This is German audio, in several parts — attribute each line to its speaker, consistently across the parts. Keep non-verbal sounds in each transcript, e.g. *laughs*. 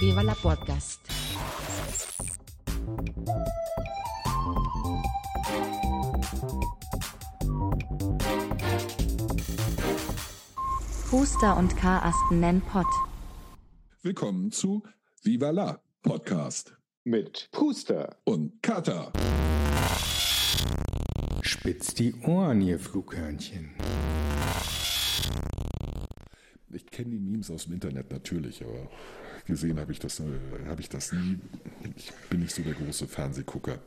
Speaker 1: Viva la Podcast. Puster und Karasten nennen Pott.
Speaker 2: Willkommen zu Viva la Podcast
Speaker 3: Mit Puster.
Speaker 2: und Kata.
Speaker 4: Spitz die Ohren, ihr Flughörnchen.
Speaker 2: Ich kenne die Memes aus dem Internet natürlich, aber gesehen habe ich das, äh, habe ich das nie. Ich bin nicht so der große Fernsehgucker.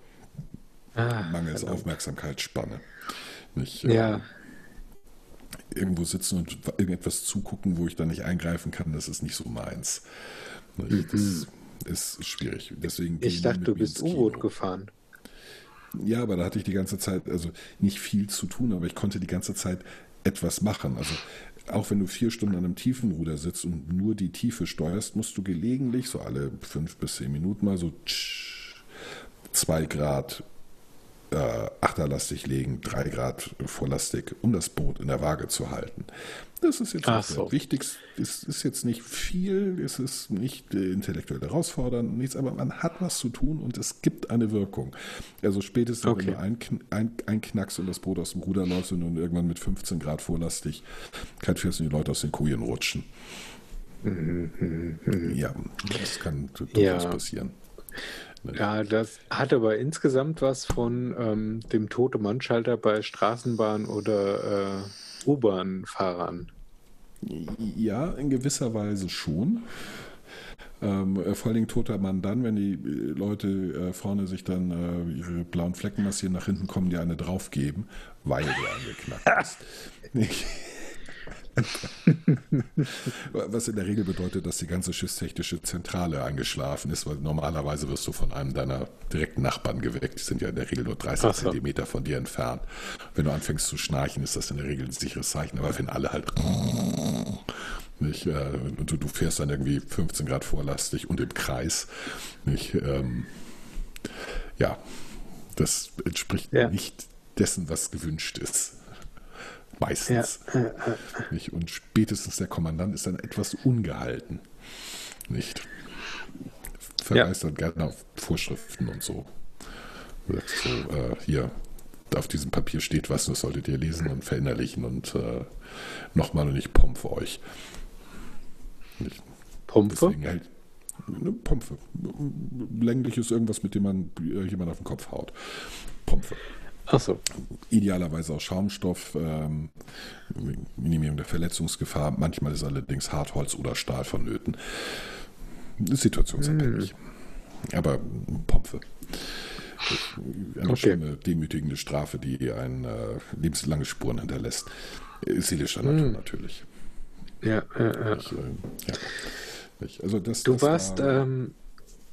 Speaker 2: Mangels Aufmerksamkeitsspanne. Nicht, äh,
Speaker 3: Ja,
Speaker 2: irgendwo sitzen und irgendetwas zugucken, wo ich dann nicht eingreifen kann, das ist nicht so meins. Nicht? Das ist schwierig. Deswegen
Speaker 3: ich dachte, du bist U-Boot gefahren.
Speaker 2: Ja, aber da hatte ich die ganze Zeit, also nicht viel zu tun, aber ich konnte die ganze Zeit etwas machen. Also auch wenn du vier Stunden an einem Tiefenruder sitzt und nur die Tiefe steuerst, musst du gelegentlich, so alle fünf bis zehn Minuten mal so zwei Grad äh, achterlastig legen, drei Grad vorlastig, um das Boot in der Waage zu halten. Das ist jetzt
Speaker 3: Ach
Speaker 2: nicht
Speaker 3: so.
Speaker 2: der wichtigste, es ist jetzt nicht viel, es ist nicht äh, intellektuell herausfordernd, nichts, aber man hat was zu tun und es gibt eine Wirkung. Also spätestens,
Speaker 3: Okay.
Speaker 2: wenn du ein, ein, einknackst und das Boot aus dem Ruder läufst und irgendwann mit 15 Grad vorlastig kalt fährst und die Leute aus den Kojen rutschen. Ja, das kann durchaus
Speaker 3: Ja.
Speaker 2: passieren.
Speaker 3: Ja, das hat aber insgesamt was von ähm, dem tote Mannschalter bei Straßenbahn- oder äh, U-Bahn-Fahrern.
Speaker 2: Ja, in gewisser Weise schon. Ähm, äh, vor allen Dingen toter Mann dann, wenn die äh, Leute äh, vorne sich dann äh, ihre blauen Flecken massieren, nach hinten kommen, die eine draufgeben, weil du angeknackt bist. *laughs* Was in der Regel bedeutet, dass die ganze schiffstechnische Zentrale eingeschlafen ist, weil normalerweise wirst du von einem deiner direkten Nachbarn geweckt. Die sind ja in der Regel nur 30
Speaker 3: Ach.
Speaker 2: Zentimeter von dir entfernt. Wenn du anfängst zu schnarchen, ist das in der Regel ein sicheres Zeichen. Aber wenn alle halt nicht, äh, und du, du fährst dann irgendwie 15 Grad vorlastig und im Kreis, nicht, ähm, ja, das entspricht
Speaker 3: Ja.
Speaker 2: nicht dessen, was gewünscht ist. Meistens. Nicht? Und spätestens der Kommandant ist dann etwas ungehalten. Nicht? Verweist dann gerne auf Vorschriften und so. Sagt so äh, hier, auf diesem Papier steht was, das solltet ihr lesen und verinnerlichen und äh, nochmal und ich pompe euch. Nicht?
Speaker 3: Pumpe?
Speaker 2: Deswegen halt eine Pompe. Länglich ist irgendwas, mit dem man äh, jemand auf den Kopf haut. Pompe.
Speaker 3: Achso.
Speaker 2: Idealerweise aus Schaumstoff, ähm, Minimierung der Verletzungsgefahr. Manchmal ist allerdings Hartholz oder Stahl vonnöten. Ist situationsabhängig. Aber Pompe. Eine
Speaker 3: Okay.
Speaker 2: schlimme, demütigende Strafe, die ein äh, lebenslange Spuren hinterlässt. Seelischer Natur natürlich.
Speaker 3: Ja, äh, äh.
Speaker 2: Ich, äh, ja. Ich, also das,
Speaker 3: Du
Speaker 2: das
Speaker 3: warst
Speaker 2: war,
Speaker 3: ähm,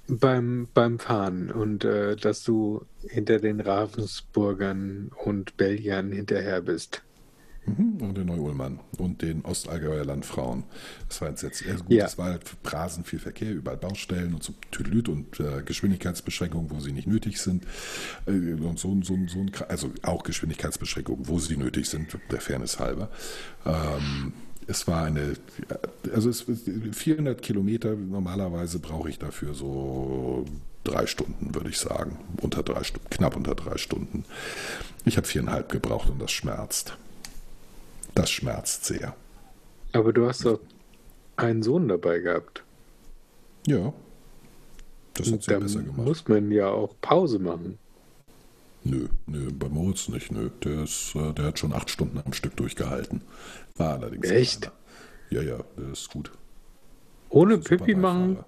Speaker 3: beim, beim Fahren und äh, dass du hinter den Ravensburgern und Belgiern hinterher bist.
Speaker 2: Mhm, und den Neu-Ullmann und den Ostallgäuer Landfrauen. Das war entsetzlich. Also gut,
Speaker 3: Ja.
Speaker 2: Es war halt rasend viel Verkehr, überall Baustellen und so Tüdelüt und äh, Geschwindigkeitsbeschränkungen, wo sie nicht nötig sind. Äh, und so, so, so also auch Geschwindigkeitsbeschränkungen, wo sie nötig sind, der Fairness halber. Ähm, es war eine, also es 400 Kilometer, normalerweise brauche ich dafür so drei Stunden, würde ich sagen. Unter drei knapp unter drei Stunden. Ich habe viereinhalb gebraucht und das schmerzt. Das schmerzt sehr.
Speaker 3: Aber du hast doch einen Sohn dabei gehabt.
Speaker 2: Ja. Das hat sie besser gemacht.
Speaker 3: muss man ja auch Pause machen.
Speaker 2: Nö, nö, bei Moritz nicht, nö. Der, ist, äh, der hat schon acht Stunden am Stück durchgehalten. War allerdings.
Speaker 3: Echt?
Speaker 2: kleiner. Ja, ja, der ist gut.
Speaker 3: Ohne Pipi machen?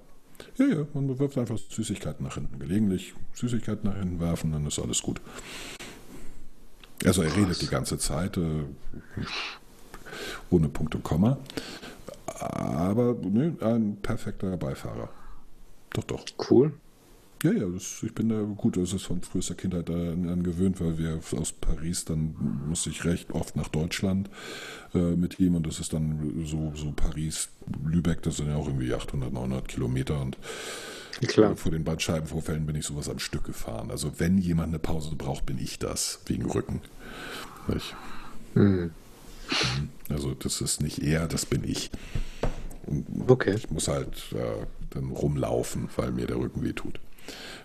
Speaker 2: Ja, ja, man wirft einfach Süßigkeiten nach hinten. Gelegentlich Süßigkeiten nach hinten werfen, dann ist alles gut. Also er redet die ganze Zeit, äh, ohne Punkt und Komma. Aber ne, ein perfekter Beifahrer. Doch, doch.
Speaker 3: Cool.
Speaker 2: Ja, ja, das, ich bin da gut, das ist von frühester Kindheit an, an gewöhnt, weil wir aus Paris, dann musste ich recht oft nach Deutschland äh, mit ihm und das ist dann so, so Paris, Lübeck, das sind ja auch irgendwie 800, 900 Kilometer und
Speaker 3: Klar.
Speaker 2: äh, vor den Bandscheibenvorfällen bin ich sowas am Stück gefahren. Also wenn jemand eine Pause braucht, bin ich das, wegen Rücken. Nicht?
Speaker 3: Hm.
Speaker 2: Also das ist nicht er, das bin ich.
Speaker 3: Okay.
Speaker 2: Ich muss halt äh, dann rumlaufen, weil mir der Rücken weh tut.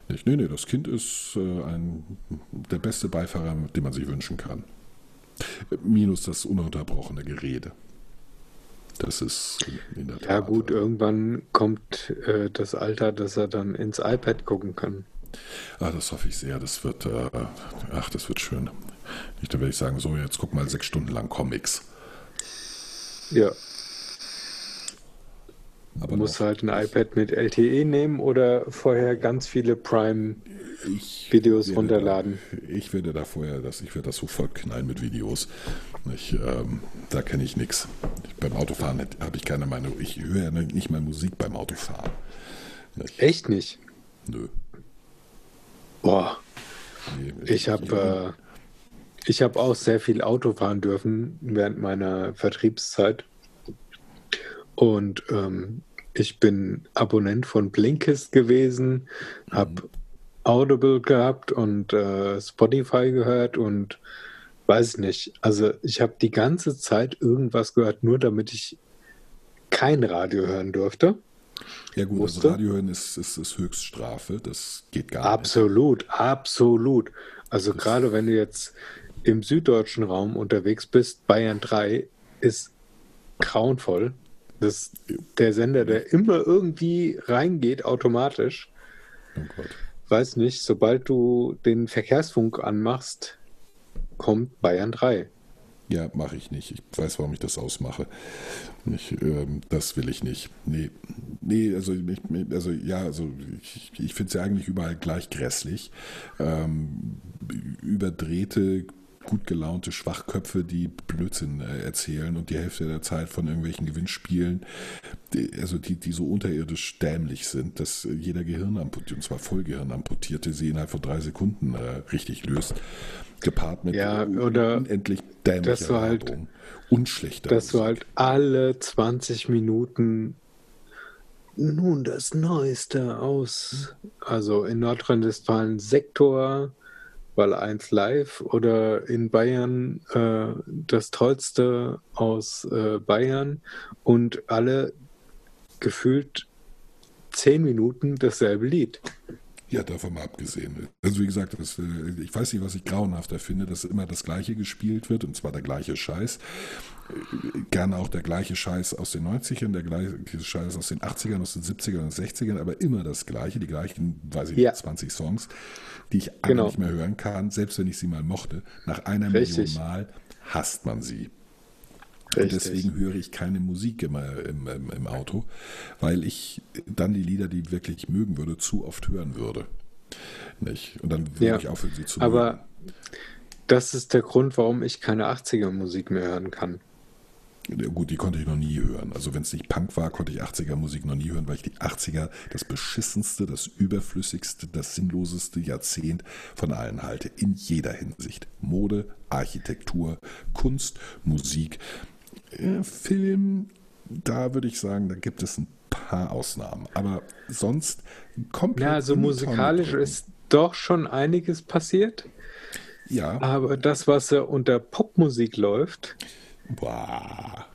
Speaker 2: Nicht, nee, nee, das Kind ist äh, ein, der beste Beifahrer, den man sich wünschen kann. Minus das ununterbrochene Gerede. Das ist in der Tat.
Speaker 3: Ja gut,
Speaker 2: äh,
Speaker 3: irgendwann kommt äh, das Alter, dass er dann ins iPad gucken kann.
Speaker 2: Ah, das hoffe ich sehr. Das wird, äh, ach, das wird schön. Nicht, dann werde ich sagen, so, jetzt guck mal sechs Stunden lang Comics.
Speaker 3: Ja,
Speaker 2: Aber
Speaker 3: du musst
Speaker 2: noch-
Speaker 3: halt ein iPad mit LTE nehmen oder vorher ganz viele Prime-Videos
Speaker 2: ich
Speaker 3: runterladen.
Speaker 2: Da, ich werde da vorher, das, ich werde das so vollknallen mit Videos. Ich, ähm, da kenne ich nichts. Beim Autofahren habe ich keine Meinung. Ich höre ja nicht mal Musik beim Autofahren. Nicht?
Speaker 3: Echt nicht?
Speaker 2: Nö.
Speaker 3: Boah,
Speaker 2: Nee,
Speaker 3: ich habe äh, ich habe auch sehr viel Auto fahren dürfen während meiner Vertriebszeit. Und ähm, ich bin Abonnent von Blinkist gewesen, habe Audible gehabt und äh, Spotify gehört und weiß nicht. Also ich habe die ganze Zeit irgendwas gehört, nur damit ich kein Radio hören durfte.
Speaker 2: ja gut, das
Speaker 3: musste.
Speaker 2: Radio hören ist, ist, ist Höchststrafe. Das geht gar
Speaker 3: Absolut, absolut. Also gerade wenn du jetzt im süddeutschen Raum unterwegs bist, Bayern 3 ist grauenvoll. Das der Sender, der immer irgendwie reingeht, automatisch.
Speaker 2: Oh Gott.
Speaker 3: Weiß nicht, sobald du den Verkehrsfunk anmachst, kommt Bayern 3.
Speaker 2: Ja, mache ich nicht. Ich weiß, warum ich das ausmache. Ich, ähm, das will ich nicht. Nee, nee also, ich, also ja, also ich, ich finde es ja eigentlich überall gleich grässlich. Ähm, überdrehte, gut gelaunte Schwachköpfe, die Blödsinn äh, erzählen und die Hälfte der Zeit von irgendwelchen Gewinnspielen, die, also die, die so unterirdisch dämlich sind, dass jeder Gehirnamputierte, und zwar Vollgehirnamputierte, sie innerhalb von drei Sekunden äh, richtig löst. Gepaart mit
Speaker 3: Ja, oder
Speaker 2: unendlich dämlicher
Speaker 3: dass du halt-
Speaker 2: und schlechter
Speaker 3: Dass du halt alle 20 Minuten nun das Neueste aus, also in Nordrhein-Westfalen Sektor, weil eins live oder in Bayern äh, das Tollste aus äh, Bayern und alle gefühlt 10 Minuten dasselbe Lied.
Speaker 2: Ja, davon mal abgesehen. Also wie gesagt, das, äh, ich weiß nicht, was ich grauenhafter finde, dass immer das Gleiche gespielt wird, und zwar der gleiche Scheiß. Gerne auch der gleiche Scheiß aus den 90ern, der gleiche Scheiß aus den 80ern, aus den 70ern und 60ern, aber immer das Gleiche, die gleichen, weiß ich
Speaker 3: Ja.
Speaker 2: nicht, 20 Songs, die ich alle
Speaker 3: Genau.
Speaker 2: nicht mehr hören kann, selbst wenn ich sie mal mochte. Nach einer
Speaker 3: Richtig.
Speaker 2: Million Mal hasst man sie. Und deswegen höre ich keine Musik immer im, im, im Auto, weil ich dann die Lieder, die ich wirklich mögen würde, zu oft hören würde. Nicht? Und dann würde
Speaker 3: Ja,
Speaker 2: ich aufhören, sie zu
Speaker 3: Aber das ist der Grund, warum ich keine 80er Musik mehr hören kann.
Speaker 2: Gut, die konnte ich noch nie hören. Also wenn es nicht Punk war, konnte ich 80er Musik noch nie hören, weil ich die 80er das beschissenste, das überflüssigste, das sinnloseste Jahrzehnt von allen halte. In jeder Hinsicht. Mode, Architektur, Kunst, Musik, äh, Film, da würde ich sagen, da gibt es ein paar Ausnahmen. Aber sonst komplett.
Speaker 3: Ja, also musikalisch ist doch schon einiges passiert.
Speaker 2: Ja.
Speaker 3: aber das, was unter Popmusik läuft
Speaker 2: Boah.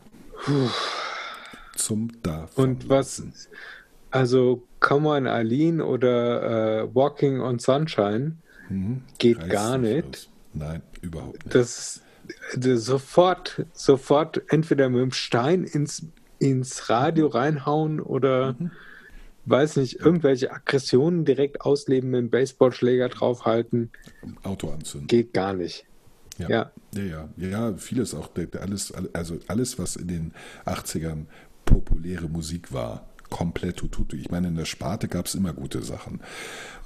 Speaker 2: Zum davon.
Speaker 3: und was, also Come on Eileen oder äh, Walking on Sunshine, geht
Speaker 2: Reißt
Speaker 3: gar
Speaker 2: nicht aus. Nein, überhaupt nicht.
Speaker 3: Das, das sofort, sofort entweder mit dem Stein ins, ins Radio reinhauen oder weiß nicht, irgendwelche Aggressionen direkt ausleben, mit dem Baseballschläger draufhalten,
Speaker 2: Auto anzünden.
Speaker 3: geht gar nicht.
Speaker 2: Ja.
Speaker 3: Ja.
Speaker 2: Ja, ja, ja, vieles auch, alles, also alles, was in den 80ern populäre Musik war, komplett tututu. Ich meine, in der Sparte gab es immer gute Sachen.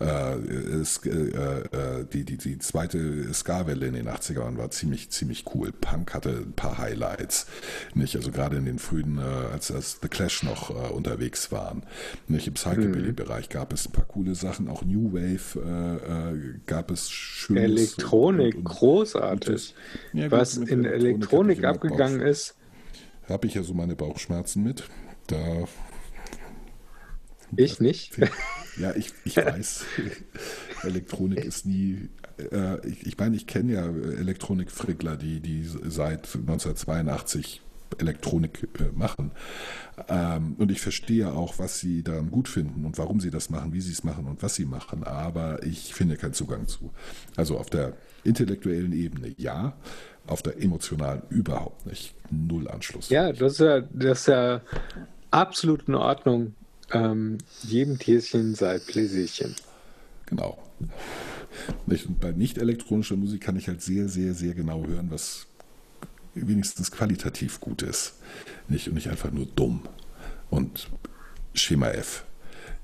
Speaker 2: Äh, es, äh, äh, die, die, die zweite Ska-Welle in den 80ern war ziemlich, ziemlich cool. Punk hatte ein paar Highlights. Nicht? Also gerade in den frühen, äh, als, als The Clash noch äh, unterwegs waren. Nicht? Im Psychobilly-Bereich gab es ein paar coole Sachen. Auch New Wave äh, gab es schönes.
Speaker 3: Elektronik,
Speaker 2: und- und-
Speaker 3: großartig.
Speaker 2: Ja, gut,
Speaker 3: Was in
Speaker 2: Elektronik
Speaker 3: Elektronik abgegangen ist,
Speaker 2: habe ich ja so meine Bauchschmerzen mit. Da,
Speaker 3: ich nicht.
Speaker 2: ja, ich, ich weiß, *laughs* Elektronik ist nie. Äh, ich, ich meine, ich kenne ja Elektronikfrickler, die, die seit 1982 Elektronik äh, machen. Ähm, und ich verstehe auch, was sie daran gut finden und warum sie das machen, wie sie es machen und was sie machen. Aber ich finde keinen Zugang zu. Also auf der intellektuellen Ebene ja, auf der emotionalen überhaupt nicht. Null Anschluss.
Speaker 3: Ja, das ist ja, das ist ja absolut in Ordnung. Ähm, jedem Tierchen sei Pläsierchen.
Speaker 2: Genau. Und bei nicht elektronischer Musik kann ich halt sehr, sehr, sehr genau hören, was wenigstens qualitativ gut ist. Nicht, und nicht einfach nur dumm. Und Schema F.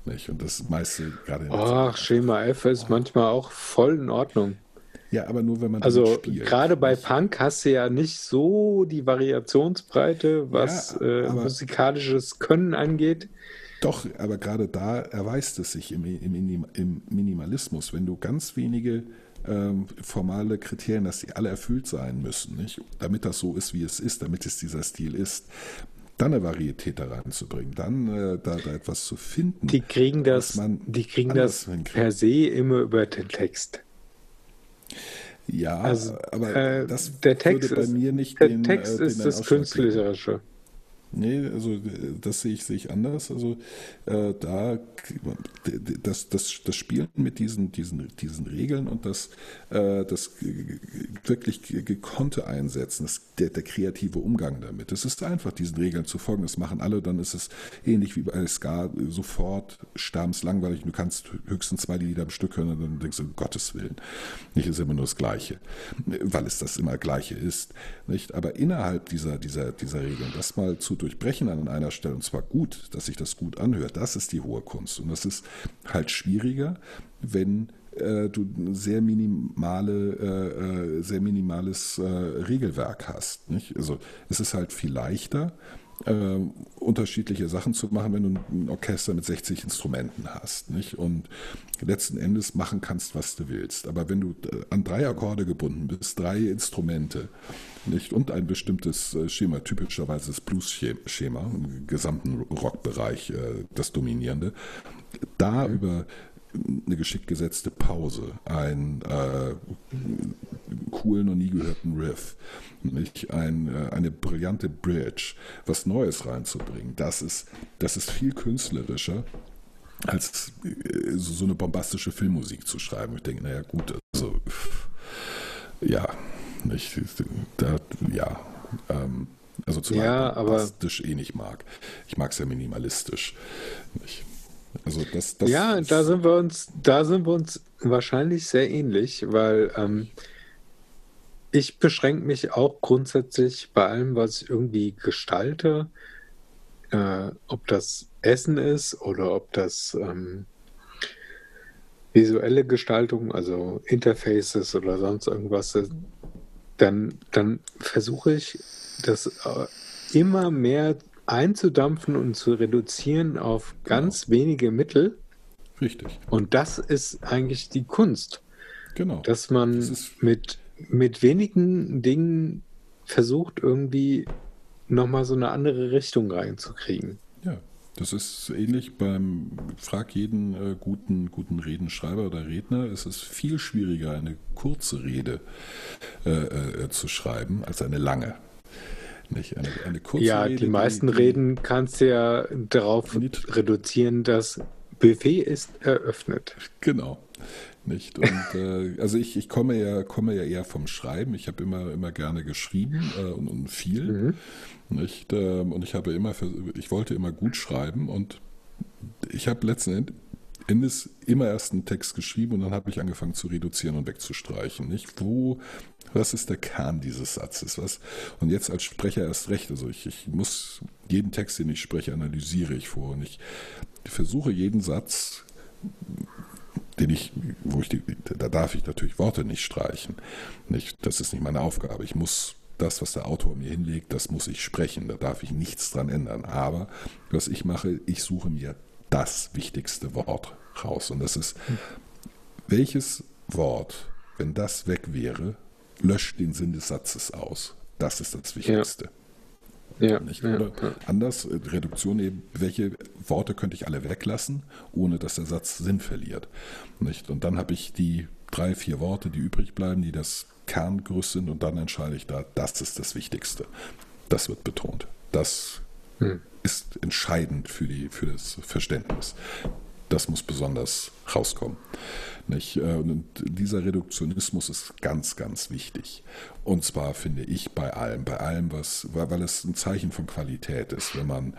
Speaker 2: Nicht? Und das meiste gerade.
Speaker 3: Ach, Schema F ist manchmal auch voll in Ordnung.
Speaker 2: Ja, aber nur wenn man
Speaker 3: also gerade bei Punk hast du ja nicht so die Variationsbreite, was ja, äh, musikalisches Können angeht.
Speaker 2: Doch, aber gerade da erweist es sich im, im, im Minimalismus, wenn du ganz wenige ähm, formale Kriterien, dass die alle erfüllt sein müssen, nicht? damit das so ist, wie es ist, damit es dieser Stil ist, dann eine Varietät da reinzubringen, dann äh, da, da, etwas zu finden.
Speaker 3: Die kriegen das, die kriegen das per se immer über den Text.
Speaker 2: Ja, also, aber äh, das
Speaker 3: der Text
Speaker 2: würde bei mir nicht
Speaker 3: der
Speaker 2: den,
Speaker 3: Text äh, ist das Künstlerische.
Speaker 2: Nee, also das sehe ich, sehe ich anders. Also äh, da das, das, das Spielen mit diesen, diesen, diesen Regeln und das, äh, das wirklich gekonnte Einsetzen, das, der, der kreative Umgang damit. Es ist einfach, diesen Regeln zu folgen. Das machen alle, dann ist es ähnlich wie bei Ska sofort stammslangweilig. Du kannst höchstens zwei Lieder am Stück hören und dann denkst du, um Gottes Willen. Nicht ist immer nur das Gleiche, weil es das immer Gleiche ist. Nicht? Aber innerhalb dieser, dieser, dieser Regeln, das mal zu durchbrechen an einer Stelle, und zwar gut, dass sich das gut anhört, das ist die hohe Kunst. Und das ist halt schwieriger, wenn äh, du sehr minimale, äh, äh, sehr minimales äh, Regelwerk hast. Nicht? Also es ist halt viel leichter, äh, unterschiedliche Sachen zu machen, wenn du ein Orchester mit 60 Instrumenten hast. Nicht? Und letzten Endes machen kannst, was du willst. Aber wenn du äh, an drei Akkorde gebunden bist, drei Instrumente nicht? und ein bestimmtes äh, Schema, typischerweise das Blues-Schema, im gesamten Rockbereich äh, das dominierende, da über eine geschickt gesetzte Pause, einen äh, coolen und nie gehörten Riff, nicht? Ein, äh, eine brillante Bridge, was Neues reinzubringen. Das ist, das ist viel künstlerischer als äh, so eine bombastische Filmmusik zu schreiben. Ich denke, naja gut, also ja, nicht, da, ja, ähm, also zu
Speaker 3: ja,
Speaker 2: bombastisch eh nicht mag. Ich mag es ja minimalistisch. Nicht? Also das, das
Speaker 3: ja, da sind wir uns, da sind wir uns wahrscheinlich sehr ähnlich, weil ähm, ich beschränke mich auch grundsätzlich bei allem, was ich irgendwie gestalte, äh, ob das Essen ist oder ob das ähm, visuelle Gestaltung, also Interfaces oder sonst irgendwas ist, dann, dann versuche ich das äh, immer mehr einzudampfen und zu reduzieren auf ganz genau. wenige Mittel.
Speaker 2: Richtig.
Speaker 3: Und das ist eigentlich die Kunst.
Speaker 2: Genau.
Speaker 3: Dass man das mit, mit wenigen Dingen versucht, irgendwie nochmal so eine andere Richtung reinzukriegen.
Speaker 2: Ja, das ist ähnlich beim, frag jeden äh, guten, guten Redenschreiber oder Redner, es ist viel schwieriger, eine kurze Rede äh, äh, zu schreiben, als eine lange. Nicht? Eine, eine kurze
Speaker 3: ja,
Speaker 2: Rede,
Speaker 3: die meisten die, Reden kannst du ja darauf reduzieren, dass Buffet ist eröffnet.
Speaker 2: Genau. Nicht? Und äh, *laughs* also ich, ich komme ja, komme ja eher vom Schreiben. Ich habe immer, immer gerne geschrieben äh, und, und, viel. Mhm. Nicht? Ähm, und ich habe immer für, ich wollte immer gut schreiben und ich habe letzten Endes immer erst einen Text geschrieben und dann habe ich angefangen zu reduzieren und wegzustreichen. Nicht? Wo was ist der Kern dieses Satzes? Was? Und jetzt als Sprecher erst recht. Also ich, ich muss jeden Text, den ich spreche, analysiere ich vor. Und ich versuche jeden Satz, den ich, wo ich die, da darf ich natürlich Worte nicht streichen. Nicht, das ist nicht meine Aufgabe. Ich muss das, was der Autor mir hinlegt, das muss ich sprechen. Da darf ich nichts dran ändern. Aber was ich mache, ich suche mir das wichtigste Wort raus. Und das ist, welches Wort, wenn das weg wäre, löscht den Sinn des Satzes aus. Das ist das Wichtigste.
Speaker 3: Ja.
Speaker 2: Oder ja, anders, äh, Reduktion eben, welche Worte könnte ich alle weglassen, ohne dass der Satz Sinn verliert. Nicht? Und dann habe ich die drei, vier Worte, die übrig bleiben, die das Kerngerüst sind und dann entscheide ich da, das ist das Wichtigste. Das wird betont. Das
Speaker 3: Hm.
Speaker 2: ist entscheidend für, die, für das Verständnis. Das muss besonders rauskommen. Nicht? Äh, Und dieser Reduktionismus ist ganz, ganz wichtig. Und zwar finde ich bei allem, bei allem, was, weil es ein Zeichen von Qualität ist, wenn man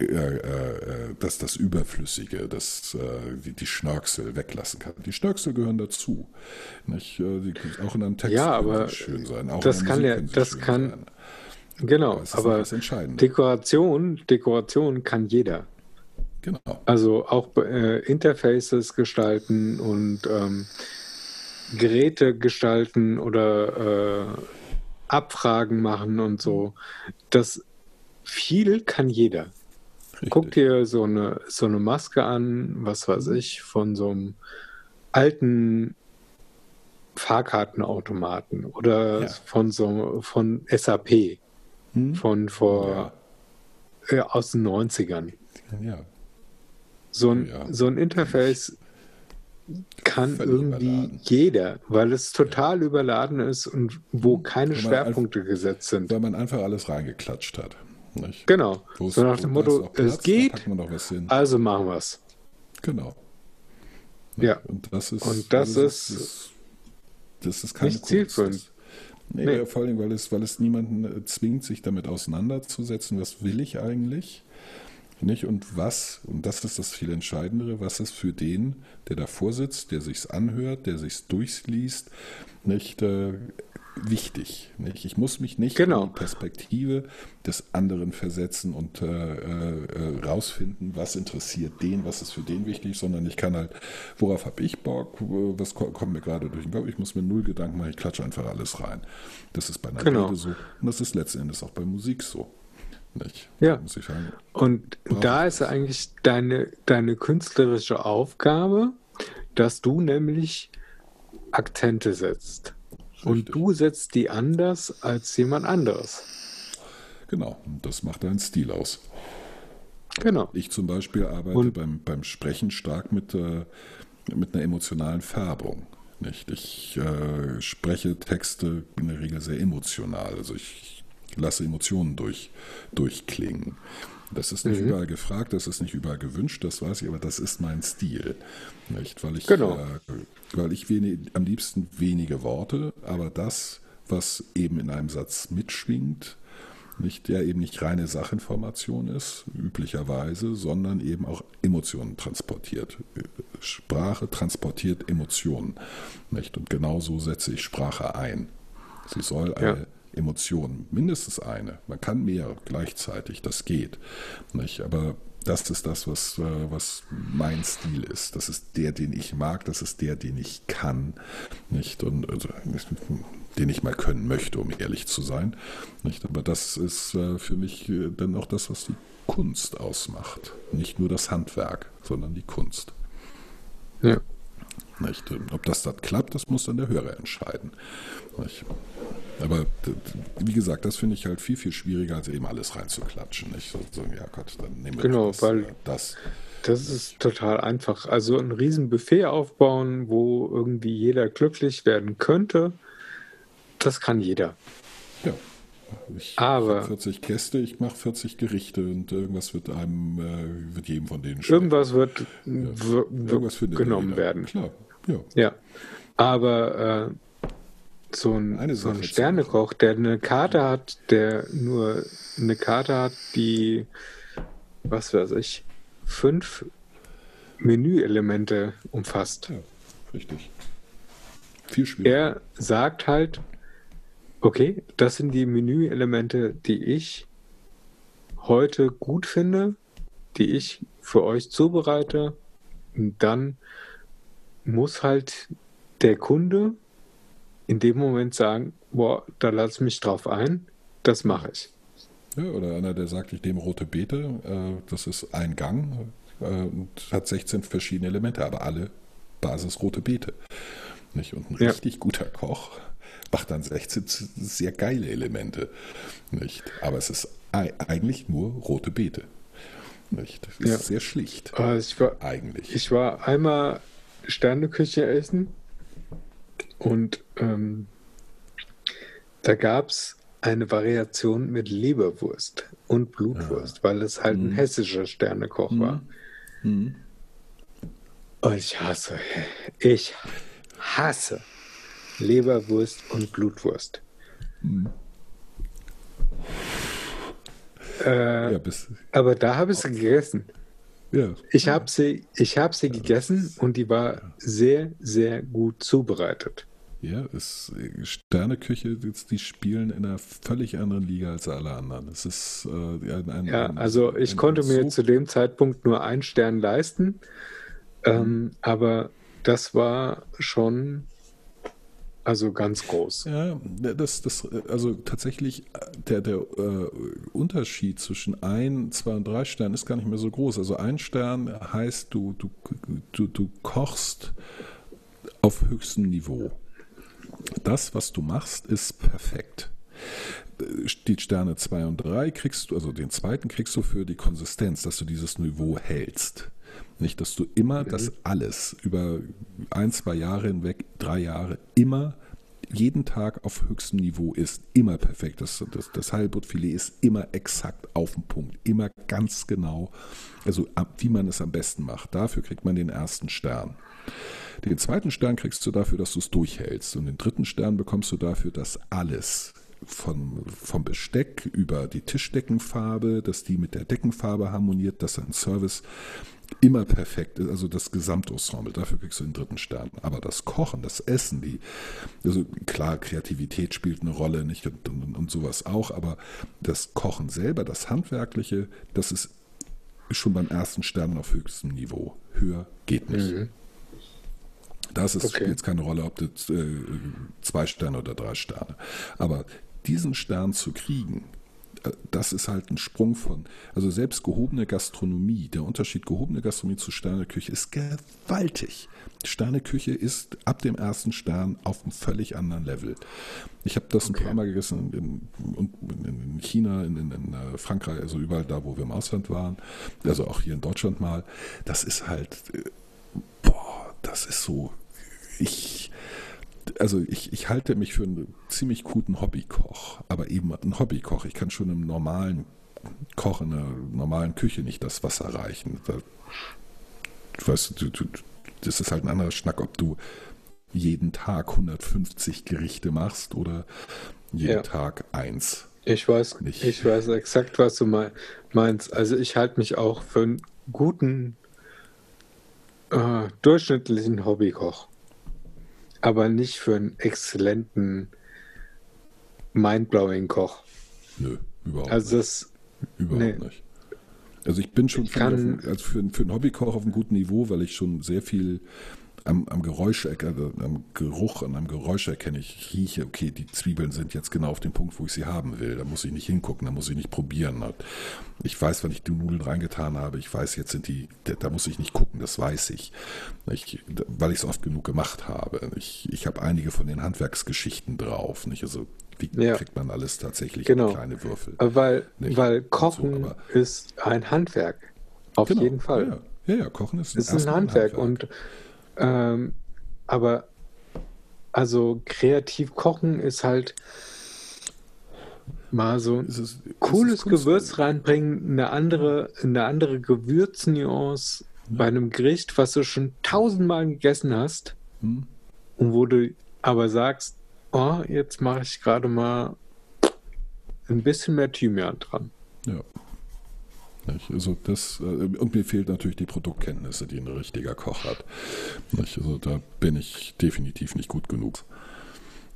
Speaker 2: äh, äh, dass das Überflüssige, das, die, die Schnörksel weglassen kann. Die Schnörksel gehören dazu. Nicht? Auch in einem Text
Speaker 3: Ja, aber
Speaker 2: schön sein. Auch
Speaker 3: das
Speaker 2: in der
Speaker 3: kann
Speaker 2: Musik
Speaker 3: ja- das kann-
Speaker 2: sein.
Speaker 3: Genau,
Speaker 2: Aber
Speaker 3: aber. Dekoration, Dekoration kann jeder.
Speaker 2: Genau.
Speaker 3: Also auch äh, Interfaces gestalten und ähm, Geräte gestalten oder äh, Abfragen machen und so. Das viel kann jeder.
Speaker 2: Richtig.
Speaker 3: Guck dir so eine, so eine Maske an, was weiß ich, von so einem alten Fahrkartenautomaten oder
Speaker 2: Ja.
Speaker 3: von so von SAP
Speaker 2: Hm?
Speaker 3: von vor äh, aus den 90ern.
Speaker 2: Ja.
Speaker 3: So ein,
Speaker 2: Ja.
Speaker 3: so ein Interface kann
Speaker 2: Völlig
Speaker 3: irgendwie
Speaker 2: überladen.
Speaker 3: jeder, weil es total überladen ist und wo keine Schwerpunkte gesetzt sind.
Speaker 2: Weil man einfach alles reingeklatscht hat. Nicht?
Speaker 3: Genau.
Speaker 2: Wo es-
Speaker 3: So nach dem
Speaker 2: ist
Speaker 3: Motto,
Speaker 2: Platz,
Speaker 3: es geht, also machen wir es.
Speaker 2: Genau.
Speaker 3: Ja.
Speaker 2: Und das ist,
Speaker 3: Und das ist
Speaker 2: das, das ist keine
Speaker 3: nicht zielführend.
Speaker 2: Nee,
Speaker 3: Nee.
Speaker 2: Vor allem, weil es, weil es niemanden äh, zwingt, sich damit auseinanderzusetzen, was will ich eigentlich? Nicht? Und was, und das ist das viel Entscheidendere, was ist für den, der davor sitzt, der sich's anhört, der sich's durchliest, nicht äh, wichtig. Nicht? Ich muss mich nicht
Speaker 3: Genau.
Speaker 2: in die Perspektive des anderen versetzen und äh, äh, äh, rausfinden, was interessiert den, was ist für den wichtig, sondern ich kann halt, worauf habe ich Bock, was ko- kommt mir gerade durch den Kopf, ich muss mir null Gedanken machen, ich klatsche einfach alles rein. Das ist bei einer
Speaker 3: Genau.
Speaker 2: Rede so und das ist letzten Endes auch bei Musik so. Nicht?
Speaker 3: Ja.
Speaker 2: Muss ich sagen.
Speaker 3: Und da ist eigentlich deine, deine künstlerische Aufgabe, dass du nämlich Akzente setzt. Und
Speaker 2: Richtig.
Speaker 3: du setzt die anders als jemand anderes.
Speaker 2: Genau, und das macht deinen Stil aus.
Speaker 3: Genau.
Speaker 2: Ich zum Beispiel arbeite
Speaker 3: Und-
Speaker 2: beim, beim Sprechen stark mit, äh, mit einer emotionalen Färbung. Nicht? Ich äh, spreche Texte in der Regel sehr emotional. Also ich lasse Emotionen durch, durchklingen. Das ist nicht
Speaker 3: Mhm.
Speaker 2: überall gefragt, das ist nicht überall gewünscht, das weiß ich, aber das ist mein Stil. Nicht? Weil ich,
Speaker 3: Genau.
Speaker 2: äh, weil ich wenig, am liebsten wenige Worte, aber das, was eben in einem Satz mitschwingt, nicht der eben nicht reine Sachinformation ist, üblicherweise, sondern eben auch Emotionen transportiert. Sprache transportiert Emotionen. Nicht? Und genau so setze ich Sprache ein. Sie soll eine
Speaker 3: Ja.
Speaker 2: Emotion, mindestens eine. Man kann mehr gleichzeitig, das geht. Nicht? Aber das ist das, was, äh, was mein Stil ist. Das ist der, den ich mag, das ist der, den ich kann. Nicht? Und also, den ich mal können möchte, um ehrlich zu sein. Nicht? Aber das ist äh, für mich äh, dann auch das, was die Kunst ausmacht. Nicht nur das Handwerk, sondern die Kunst.
Speaker 3: Ja.
Speaker 2: Nicht? Ob das dann klappt, das muss dann der Hörer entscheiden. Nicht? Aber wie gesagt, das finde ich halt viel, viel schwieriger, als eben alles reinzuklatschen. Nicht? So, so, ja Gott, dann nehmen wir
Speaker 3: Genau,
Speaker 2: das,
Speaker 3: weil-
Speaker 2: äh, das.
Speaker 3: Das ist total einfach. Also ein riesen Buffet aufbauen, wo irgendwie jeder glücklich werden könnte, das kann jeder.
Speaker 2: Ja. Ich
Speaker 3: Aber-
Speaker 2: hab 40 Gäste, ich mache 40 Gerichte und irgendwas wird einem, äh, wird jedem von denen schmecken.
Speaker 3: Irgendwas wird, w-
Speaker 2: Irgendwas
Speaker 3: genommen werden.
Speaker 2: Klar, ja.
Speaker 3: Ja. Aber äh, so ein, so ein Sternekoch, der eine Karte hat, der nur eine Karte hat, die, was weiß ich, fünf Menüelemente umfasst.
Speaker 2: ja, richtig. Viel schwieriger.
Speaker 3: Er sagt halt, okay, das sind die Menüelemente, die ich heute gut finde, die ich für euch zubereite. Und dann muss halt der Kunde in dem Moment sagen, boah, da lasse ich mich drauf ein, das mache ich.
Speaker 2: Ja, oder einer, der sagt, ich nehme rote Beete, äh, das ist ein Gang äh, und hat 16 verschiedene Elemente, aber alle Basis rote Beete. Nicht? Und ein
Speaker 3: Ja.
Speaker 2: richtig guter Koch macht dann 16 sehr geile Elemente. Nicht? Aber es ist ei- eigentlich nur rote Beete. Nicht? Das ist
Speaker 3: Ja.
Speaker 2: sehr schlicht.
Speaker 3: Äh, ich, war,
Speaker 2: Eigentlich.
Speaker 3: ich war einmal Sterneküche essen und ähm, da gab es eine Variation mit Leberwurst und Blutwurst, weil es halt ein hessischer Sternekoch war. Und ich hasse, ich hasse Leberwurst und Blutwurst. Äh,
Speaker 2: Ja,
Speaker 3: aber da habe ich sie gegessen.
Speaker 2: Ja.
Speaker 3: Ich habe sie, ich habe sie gegessen und die war sehr, sehr gut zubereitet.
Speaker 2: Ja, es, Sterneküche, die spielen in einer völlig anderen Liga als alle anderen. Es ist äh, ein, ein,
Speaker 3: Ja, also ich
Speaker 2: ein-
Speaker 3: konnte mir
Speaker 2: so
Speaker 3: zu dem Zeitpunkt nur einen Stern leisten, ähm, aber das war schon also ganz groß.
Speaker 2: Ja, das, das, also tatsächlich, der, der äh, Unterschied zwischen ein, zwei und drei Sternen ist gar nicht mehr so groß. Also ein Stern heißt, du, du, du, du kochst auf höchstem Niveau. Das, was du machst, ist perfekt. Die Sterne 2 und 3 kriegst du, also den zweiten kriegst du für die Konsistenz, dass du dieses Niveau hältst. Nicht, dass du immer das alles über ein, zwei Jahre hinweg, drei Jahre, immer jeden Tag auf höchstem Niveau ist, immer perfekt. Das, das, das Heilbuttfilet ist immer exakt auf den Punkt, immer ganz genau, also wie man es am besten macht. Dafür kriegt man den ersten Stern. Den zweiten Stern kriegst du dafür, dass du es durchhältst. Und den dritten Stern bekommst du dafür, dass alles von, vom Besteck über die Tischdeckenfarbe, dass die mit der Deckenfarbe harmoniert, dass ein Service immer perfekt ist, also das Gesamtensemble, dafür kriegst du den dritten Stern. Aber das Kochen, das Essen, die, also klar, Kreativität spielt eine Rolle, nicht und, und, und sowas auch, aber das Kochen selber, das Handwerkliche, das ist schon beim ersten Stern auf höchstem Niveau. Höher geht nicht. Das ist,
Speaker 3: Okay.
Speaker 2: spielt jetzt keine Rolle, ob das äh, zwei Sterne oder drei Sterne. Aber diesen Stern zu kriegen, das ist halt ein Sprung von, also selbst gehobene Gastronomie, der Unterschied gehobene Gastronomie zu Sterneküche ist gewaltig. Sterneküche ist ab dem ersten Stern auf einem völlig anderen Level. Ich habe das ein paar Mal gegessen in, in, in China, in, in, in äh, Frankreich, also überall da, wo wir im Ausland waren, also auch hier in Deutschland mal. Das ist halt, äh, boah, das ist so, ich, also ich, ich halte mich für einen ziemlich guten Hobbykoch, aber eben ein Hobbykoch. Ich kann schon im normalen Koch in einer normalen Küche nicht das Wasser reichen. Da, du weißt, du, du, das ist halt ein anderer Schnack, ob du jeden Tag 150 Gerichte machst oder jeden
Speaker 3: Ja.
Speaker 2: Tag eins.
Speaker 3: Ich weiß,
Speaker 2: Nicht.
Speaker 3: ich weiß exakt, was du mei- meinst. Also ich halte mich auch für einen guten, äh, durchschnittlichen Hobbykoch. Aber nicht für einen exzellenten, mindblowing Koch.
Speaker 2: Nö, überhaupt
Speaker 3: Also
Speaker 2: nicht.
Speaker 3: das,
Speaker 2: Überhaupt
Speaker 3: Nee.
Speaker 2: nicht. Also ich bin schon
Speaker 3: Ich
Speaker 2: für,
Speaker 3: kann-
Speaker 2: auf, also für, für einen Hobbykoch auf einem guten Niveau, weil ich schon sehr viel am, am Geräusch, also am Geruch und am Geräusch erkenne ich, rieche, okay, die Zwiebeln sind jetzt genau auf dem Punkt, wo ich sie haben will. Da muss ich nicht hingucken, da muss ich nicht probieren. Ich weiß, wann ich die Nudeln reingetan habe, ich weiß, jetzt sind die, da, muss ich nicht gucken, das weiß ich. ich weil ich es oft genug gemacht habe. Ich, ich habe einige von den Handwerksgeschichten drauf. Nicht? Also wie
Speaker 3: Ja.
Speaker 2: kriegt man alles tatsächlich
Speaker 3: Genau.
Speaker 2: in kleine Würfel?
Speaker 3: weil,
Speaker 2: Nicht.
Speaker 3: weil
Speaker 2: So,
Speaker 3: Kochen
Speaker 2: aber-
Speaker 3: ist ein Handwerk. Auf
Speaker 2: Genau.
Speaker 3: jeden Fall.
Speaker 2: Ja, ja, ja Kochen ist,
Speaker 3: ist ein
Speaker 2: erstmal
Speaker 3: Handwerk. Und ähm, aber also kreativ kochen ist halt mal so
Speaker 2: Es ist- es
Speaker 3: cooles. Gewürz reinbringen, eine andere, eine andere Gewürznuance bei einem Gericht, was du schon tausendmal gegessen hast
Speaker 2: Hm.
Speaker 3: und wo du aber sagst, oh, jetzt mache ich gerade mal ein bisschen mehr Thymian dran.
Speaker 2: Ja. Nicht? Also das, äh, und mir fehlt natürlich die Produktkenntnisse, die ein richtiger Koch hat. Nicht? Also da bin ich definitiv nicht gut genug.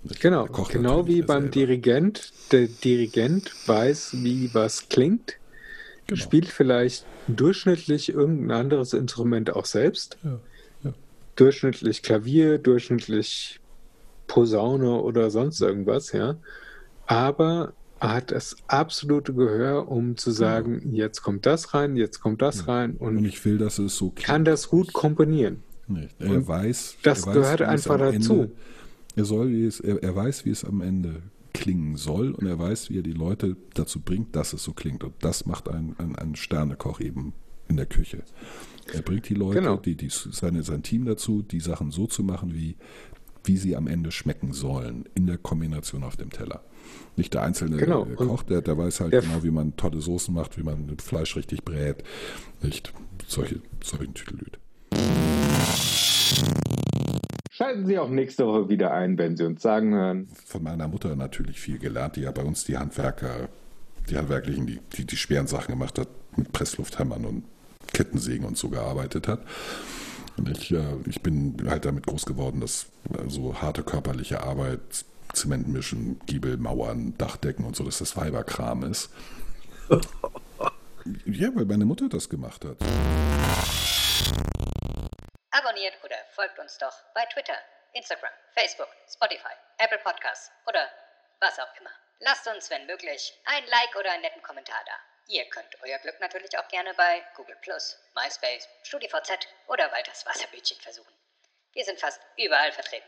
Speaker 2: Nicht?
Speaker 3: Genau, genau wie beim
Speaker 2: selber.
Speaker 3: Dirigent. Der Dirigent weiß, wie was klingt,
Speaker 2: Genau.
Speaker 3: spielt vielleicht durchschnittlich irgendein anderes Instrument auch selbst.
Speaker 2: Ja, ja.
Speaker 3: Durchschnittlich Klavier, durchschnittlich Posaune oder sonst irgendwas, ja. Aber er hat das absolute Gehör, um zu sagen, jetzt kommt das rein, jetzt kommt das rein
Speaker 2: Und
Speaker 3: und
Speaker 2: ich will, dass es so klingt.
Speaker 3: kann das gut komponieren.
Speaker 2: Nicht. Er weiß,
Speaker 3: das
Speaker 2: er weiß,
Speaker 3: gehört
Speaker 2: es
Speaker 3: einfach dazu.
Speaker 2: Ende, er, soll, wie es, er, er weiß, wie es am Ende klingen soll und er weiß, wie er die Leute dazu bringt, dass es so klingt. Und das macht ein, ein, ein Sternekoch eben in der Küche. Er bringt die Leute,
Speaker 3: Genau.
Speaker 2: die, die, seine, sein Team dazu, die Sachen so zu machen, wie wie sie am Ende schmecken sollen in der Kombination auf dem Teller. Nicht der einzelne
Speaker 3: Genau.
Speaker 2: äh, Koch, der, der weiß halt
Speaker 3: der-
Speaker 2: genau, wie man tolle Soßen macht, wie man Fleisch richtig brät. Nicht solche, solchen Tüdelüt.
Speaker 3: Schalten Sie auch nächste Woche wieder ein, wenn Sie uns sagen hören.
Speaker 2: Von meiner Mutter natürlich viel gelernt, die ja bei uns die Handwerker, die Handwerklichen, die, die, die schweren Sachen gemacht hat, mit Presslufthammern und Kettensägen und so gearbeitet hat. Und ich, äh, ich bin halt damit groß geworden, dass äh, so harte körperliche Arbeit, Zement mischen, Giebel, Mauern, Dachdecken und so, dass das Weiberkram ist. *laughs* ja, weil meine Mutter das gemacht hat.
Speaker 5: Abonniert oder folgt uns doch bei Twitter, Instagram, Facebook, Spotify, Apple Podcasts oder was auch immer. Lasst uns, wenn möglich, ein Like oder einen netten Kommentar da. Ihr könnt euer Glück natürlich auch gerne bei Google MySpace, StudiVZ oder Walters Wasserbütchen versuchen. Wir sind fast überall vertreten.